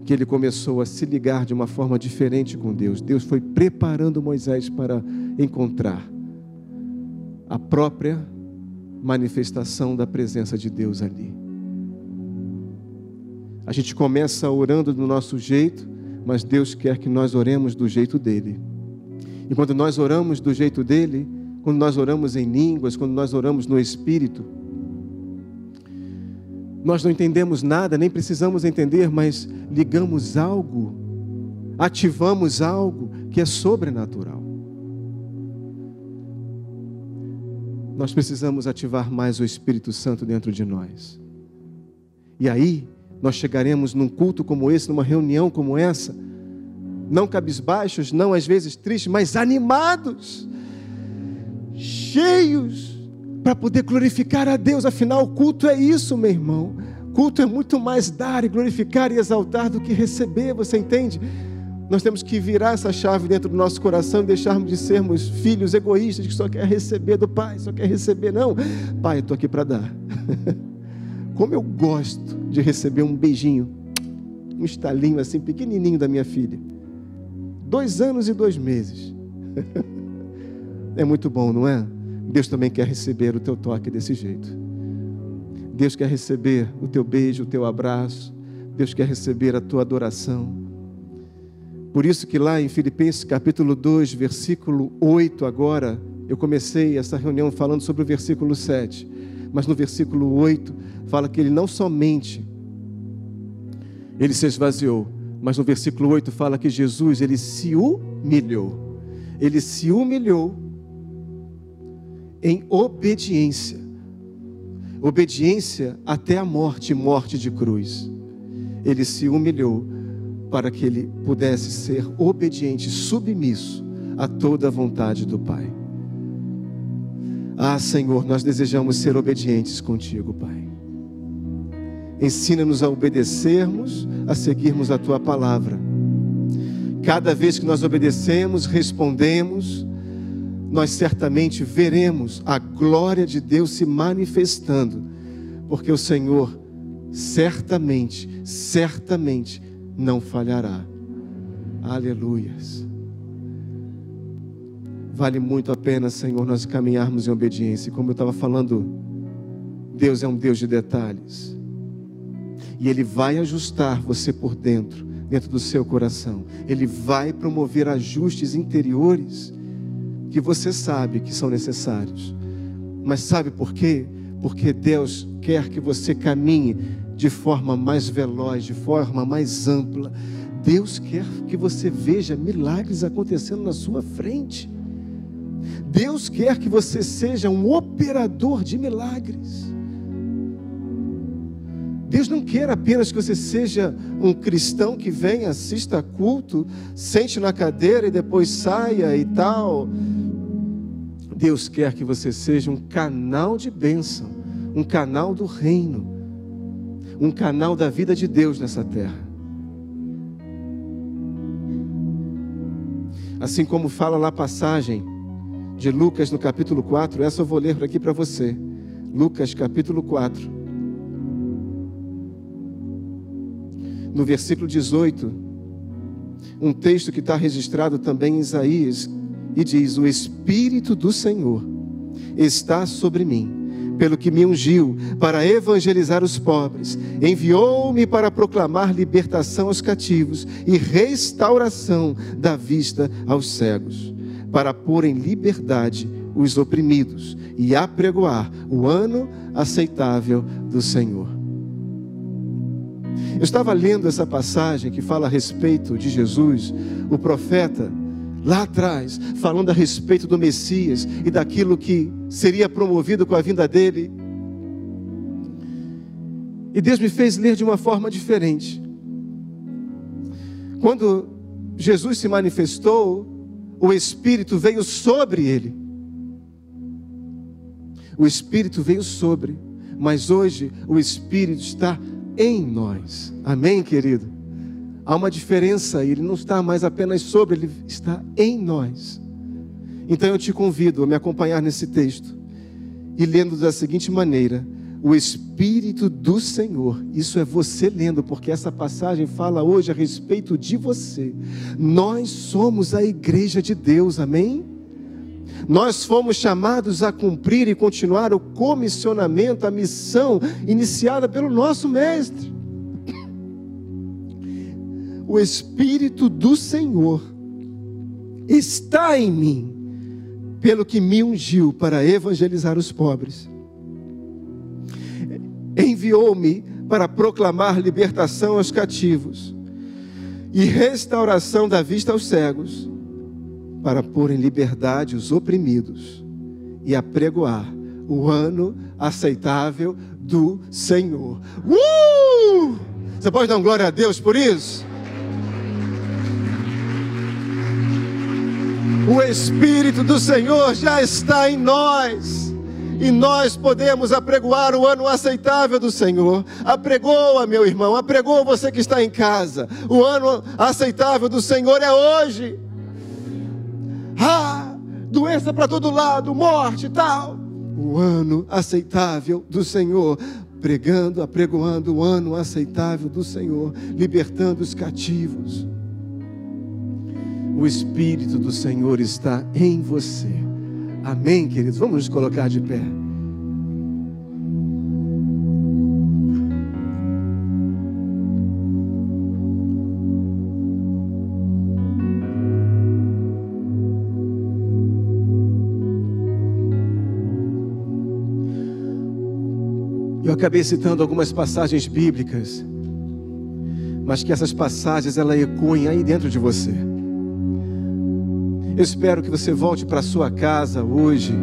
que ele começou a se ligar de uma forma diferente com Deus. Deus foi preparando Moisés para encontrar a própria manifestação da presença de Deus ali. A gente começa orando do nosso jeito, mas Deus quer que nós oremos do jeito dele. E quando nós oramos do jeito dele, quando nós oramos em línguas, quando nós oramos no Espírito, nós não entendemos nada, nem precisamos entender, mas ligamos algo, ativamos algo que é sobrenatural. Nós precisamos ativar mais o Espírito Santo dentro de nós. E aí, nós chegaremos num culto como esse, numa reunião como essa, não cabisbaixos, não às vezes tristes, mas animados, cheios para poder glorificar a Deus. Afinal, o culto é isso, meu irmão. Culto é muito mais dar e glorificar e exaltar do que receber, você entende? Nós temos que virar essa chave dentro do nosso coração e deixarmos de sermos filhos egoístas que só quer receber do Pai, só quer receber. Não, Pai, eu estou aqui para dar. [LAUGHS] Como eu gosto de receber um beijinho, um estalinho assim, pequenininho da minha filha. Dois anos e dois meses. [LAUGHS] É muito bom, não é? Deus também quer receber o teu toque desse jeito. Deus quer receber o teu beijo, o teu abraço. Deus quer receber a tua adoração. Por isso que lá em Filipenses capítulo 2, versículo 8 agora, eu comecei essa reunião falando sobre o versículo 7. Mas no versículo 8 fala que ele não somente ele se esvaziou, mas no versículo 8 fala que Jesus ele se humilhou. Ele se humilhou em obediência. Obediência até a morte, morte de cruz. Ele se humilhou para que ele pudesse ser obediente, submisso a toda a vontade do Pai. Ah, Senhor, nós desejamos ser obedientes contigo, Pai. Ensina-nos a obedecermos, a seguirmos a tua palavra. Cada vez que nós obedecemos, respondemos, nós certamente veremos a glória de Deus se manifestando, porque o Senhor certamente, certamente não falhará. Aleluias. Vale muito a pena, Senhor, nós caminharmos em obediência. Como eu estava falando, Deus é um Deus de detalhes. E Ele vai ajustar você por dentro, dentro do seu coração. Ele vai promover ajustes interiores que você sabe que são necessários. Mas sabe por quê? Porque Deus quer que você caminhe de forma mais veloz, de forma mais ampla. Deus quer que você veja milagres acontecendo na sua frente. Deus quer que você seja um operador de milagres. Deus não quer apenas que você seja um cristão que venha, assista a culto, sente na cadeira e depois saia e tal. Deus quer que você seja um canal de bênção, um canal do reino, um canal da vida de Deus nessa terra. Assim como fala na passagem de Lucas no capítulo 4, essa eu vou ler aqui para você. Lucas capítulo 4. No versículo 18, um texto que está registrado também em Isaías, e diz: O Espírito do Senhor está sobre mim, pelo que me ungiu para evangelizar os pobres, enviou-me para proclamar libertação aos cativos e restauração da vista aos cegos para pôr em liberdade os oprimidos e apregoar o ano aceitável do Senhor. Eu estava lendo essa passagem que fala a respeito de Jesus, o profeta, lá atrás, falando a respeito do Messias e daquilo que seria promovido com a vinda dele. E Deus me fez ler de uma forma diferente. Quando Jesus se manifestou, o Espírito veio sobre ele. O Espírito veio sobre, mas hoje o Espírito está em nós. Amém, querido? Há uma diferença, ele não está mais apenas sobre, ele está em nós. Então eu te convido a me acompanhar nesse texto e lendo da seguinte maneira: o Espírito do Senhor. Isso é você lendo, porque essa passagem fala hoje a respeito de você. Nós somos a igreja de Deus, amém? Nós fomos chamados a cumprir e continuar o comissionamento, a missão iniciada pelo nosso Mestre. O Espírito do Senhor está em mim, pelo que me ungiu para evangelizar os pobres enviou-me para proclamar libertação aos cativos e restauração da vista aos cegos, para pôr em liberdade os oprimidos e apregoar o ano aceitável do Senhor. Uh! Você pode dar glória a Deus por isso? O Espírito do Senhor já está em nós e nós podemos apregoar o ano aceitável do Senhor. Apregoa, meu irmão, apregoa você que está em casa. O ano aceitável do Senhor é hoje. Ah, doença para todo lado, morte e tal. O ano aceitável do Senhor. Pregando, apregoando o ano aceitável do Senhor, libertando os cativos. O Espírito do Senhor está em você. Amém, queridos? Vamos nos colocar de pé. Acabei citando algumas passagens bíblicas, mas que essas passagens ela ecoem aí dentro de você. Eu espero que você volte para sua casa hoje,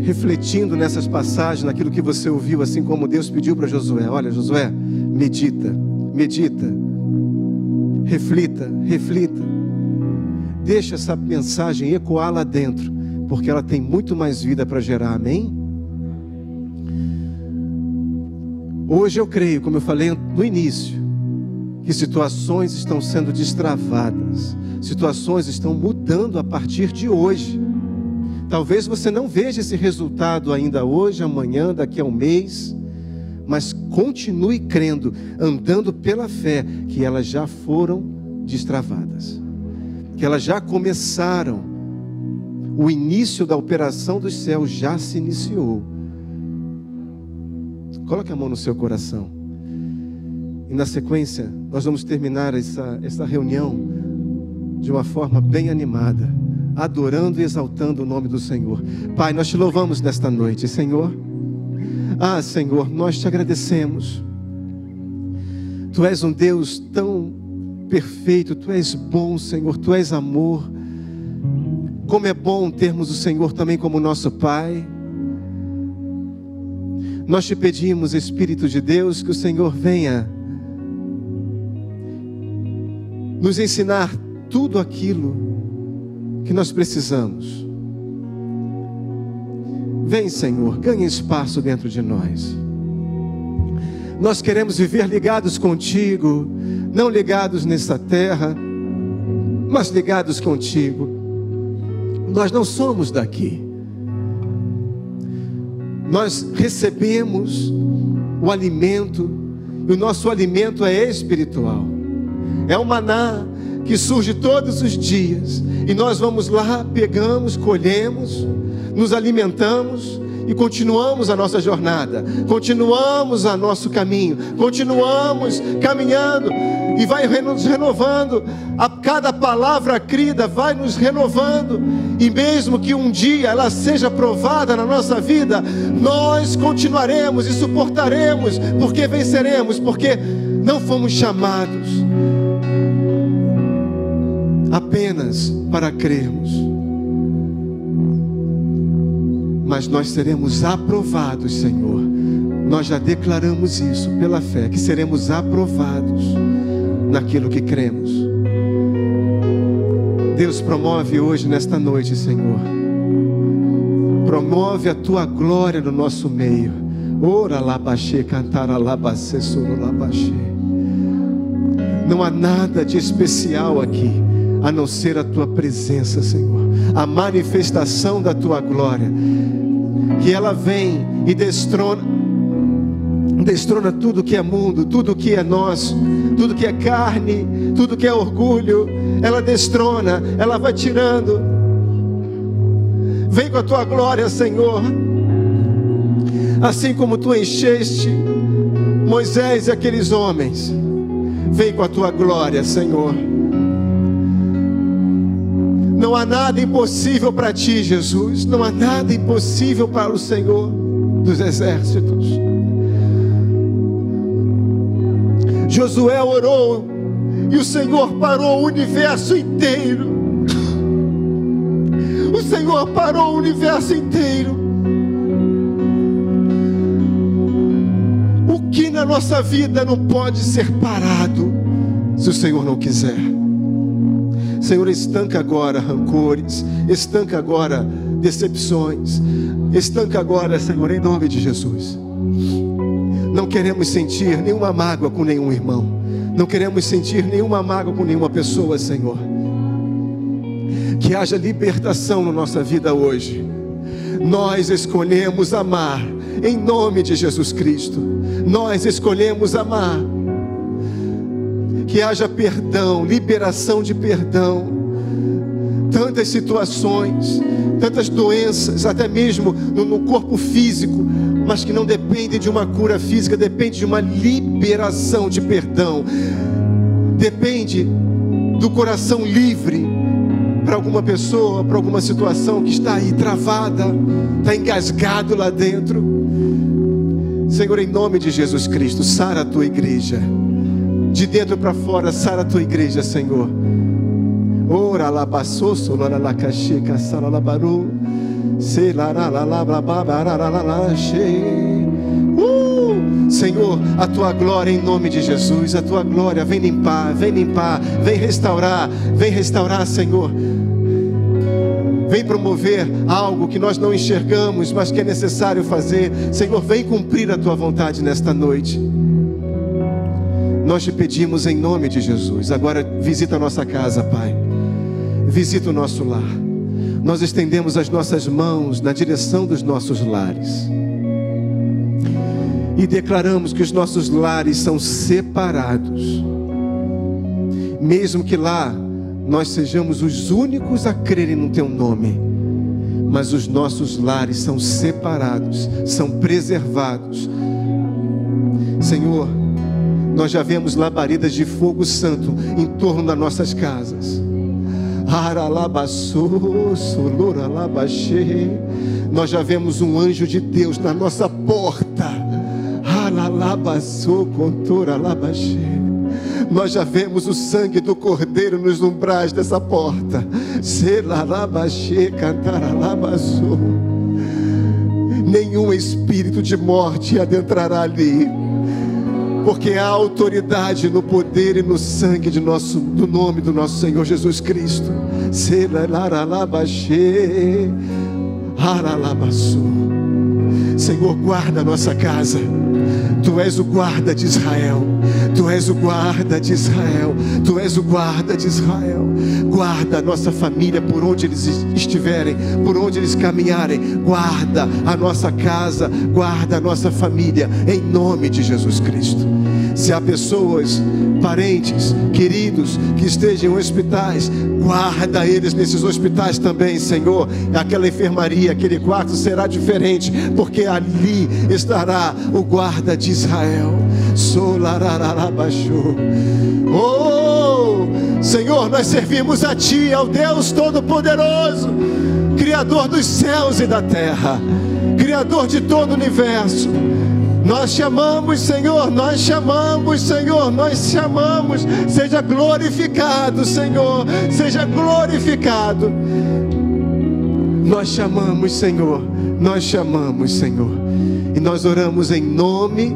refletindo nessas passagens, naquilo que você ouviu, assim como Deus pediu para Josué. Olha, Josué, medita, medita, reflita, reflita. Deixa essa mensagem ecoar lá dentro, porque ela tem muito mais vida para gerar, amém? Hoje eu creio, como eu falei no início, que situações estão sendo destravadas, situações estão mudando a partir de hoje. Talvez você não veja esse resultado ainda hoje, amanhã, daqui a um mês, mas continue crendo, andando pela fé, que elas já foram destravadas, que elas já começaram. O início da operação dos céus já se iniciou. Coloque a mão no seu coração. E na sequência, nós vamos terminar essa, essa reunião de uma forma bem animada, adorando e exaltando o nome do Senhor. Pai, nós te louvamos nesta noite, Senhor. Ah, Senhor, nós te agradecemos. Tu és um Deus tão perfeito, tu és bom, Senhor, tu és amor. Como é bom termos o Senhor também como nosso Pai. Nós te pedimos, Espírito de Deus, que o Senhor venha nos ensinar tudo aquilo que nós precisamos. Vem, Senhor, ganhe espaço dentro de nós. Nós queremos viver ligados contigo, não ligados nessa terra, mas ligados contigo. Nós não somos daqui. Nós recebemos o alimento, e o nosso alimento é espiritual. É o maná que surge todos os dias. E nós vamos lá, pegamos, colhemos, nos alimentamos e continuamos a nossa jornada, continuamos a nosso caminho, continuamos caminhando e vai nos renovando. A cada palavra crida vai nos renovando, e mesmo que um dia ela seja provada na nossa vida, nós continuaremos e suportaremos, porque venceremos, porque não fomos chamados apenas para crermos, mas nós seremos aprovados, Senhor. Nós já declaramos isso pela fé, que seremos aprovados naquilo que cremos. Deus promove hoje, nesta noite, Senhor. Promove a tua glória no nosso meio. Ora labaxê, cantar alabacê. Não há nada de especial aqui a não ser a tua presença, Senhor, a manifestação da tua glória, que ela vem e destrona, destrona tudo que é mundo, tudo que é nosso, tudo que é carne, tudo que é orgulho, ela destrona, ela vai tirando. Vem com a tua glória, Senhor, assim como tu encheste Moisés e aqueles homens, vem com a tua glória, Senhor. Não há nada impossível para ti, Jesus. Não há nada impossível para o Senhor dos exércitos. Josué orou e o Senhor parou o universo inteiro. O Senhor parou o universo inteiro. O que na nossa vida não pode ser parado se o Senhor não quiser. Senhor, estanca agora rancores, estanca agora decepções, estanca agora, Senhor, em nome de Jesus. Não queremos sentir nenhuma mágoa com nenhum irmão, não queremos sentir nenhuma mágoa com nenhuma pessoa, Senhor. Que haja libertação na nossa vida hoje. Nós escolhemos amar, em nome de Jesus Cristo. Nós escolhemos amar que haja perdão, liberação de perdão. Tantas situações, tantas doenças, até mesmo no, no corpo físico, mas que não dependem de uma cura física, depende de uma liberação de perdão. Depende do coração livre para alguma pessoa, para alguma situação que está aí travada, está engasgado lá dentro. Senhor, em nome de Jesus Cristo, sara a tua igreja. De dentro para fora, sara a tua igreja, Senhor. Ora lá passou, solora lá caxica, sala lá baru. Sei lá lá lá lá lá lá lá lá lá Senhor, a tua glória em nome de Jesus, a tua glória vem limpar, vem limpar, vem restaurar, vem restaurar, Senhor. Vem promover algo que nós não enxergamos, mas que é necessário fazer. Senhor, vem cumprir a tua vontade nesta noite. Nós te pedimos em nome de Jesus. Agora visita a nossa casa, Pai. Visita o nosso lar. Nós estendemos as nossas mãos na direção dos nossos lares e declaramos que os nossos lares são separados, mesmo que lá nós sejamos os únicos a crerem no Teu nome, mas os nossos lares são separados, são preservados. Senhor, nós já vemos labaredas de fogo santo em torno das nossas casas. Nós já vemos um anjo de Deus na nossa porta nós já vemos o sangue do Cordeiro nos umbrais dessa porta. Nenhum espírito de morte adentrará ali. Porque há autoridade no poder e no sangue de nosso, do nome do nosso Senhor Jesus Cristo. Senhor, guarda a nossa casa. Tu és o guarda de Israel. Tu és o guarda de Israel. Tu és o guarda de Israel. Guarda a nossa família por onde eles estiverem, por onde eles caminharem. Guarda a nossa casa, guarda a nossa família, em nome de Jesus Cristo. Se há pessoas, parentes, queridos que estejam em hospitais, guarda eles nesses hospitais também, Senhor. Aquela enfermaria, aquele quarto será diferente, porque ali estará o guarda de Israel. Oh, Senhor, nós servimos a Ti, ao Deus Todo-Poderoso, Criador dos céus e da terra, Criador de todo o universo. Nós chamamos, Senhor, nós chamamos, Senhor, nós chamamos. Seja glorificado, Senhor, seja glorificado. Nós chamamos, Senhor, nós chamamos, Senhor. E nós oramos em nome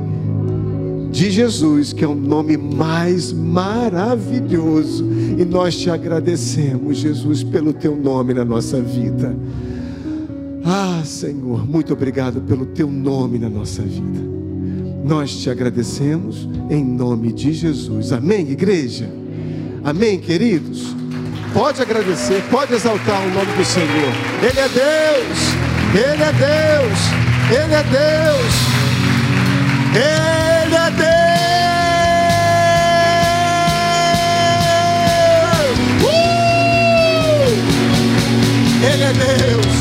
de Jesus, que é o nome mais maravilhoso. E nós te agradecemos, Jesus, pelo teu nome na nossa vida. Ah, Senhor, muito obrigado pelo teu nome na nossa vida. Nós te agradecemos em nome de Jesus. Amém, igreja? Amém, queridos? Pode agradecer, pode exaltar o nome do Senhor. Ele é Deus, Ele é Deus, Ele é Deus, Ele é Deus. Uh! Ele é Deus.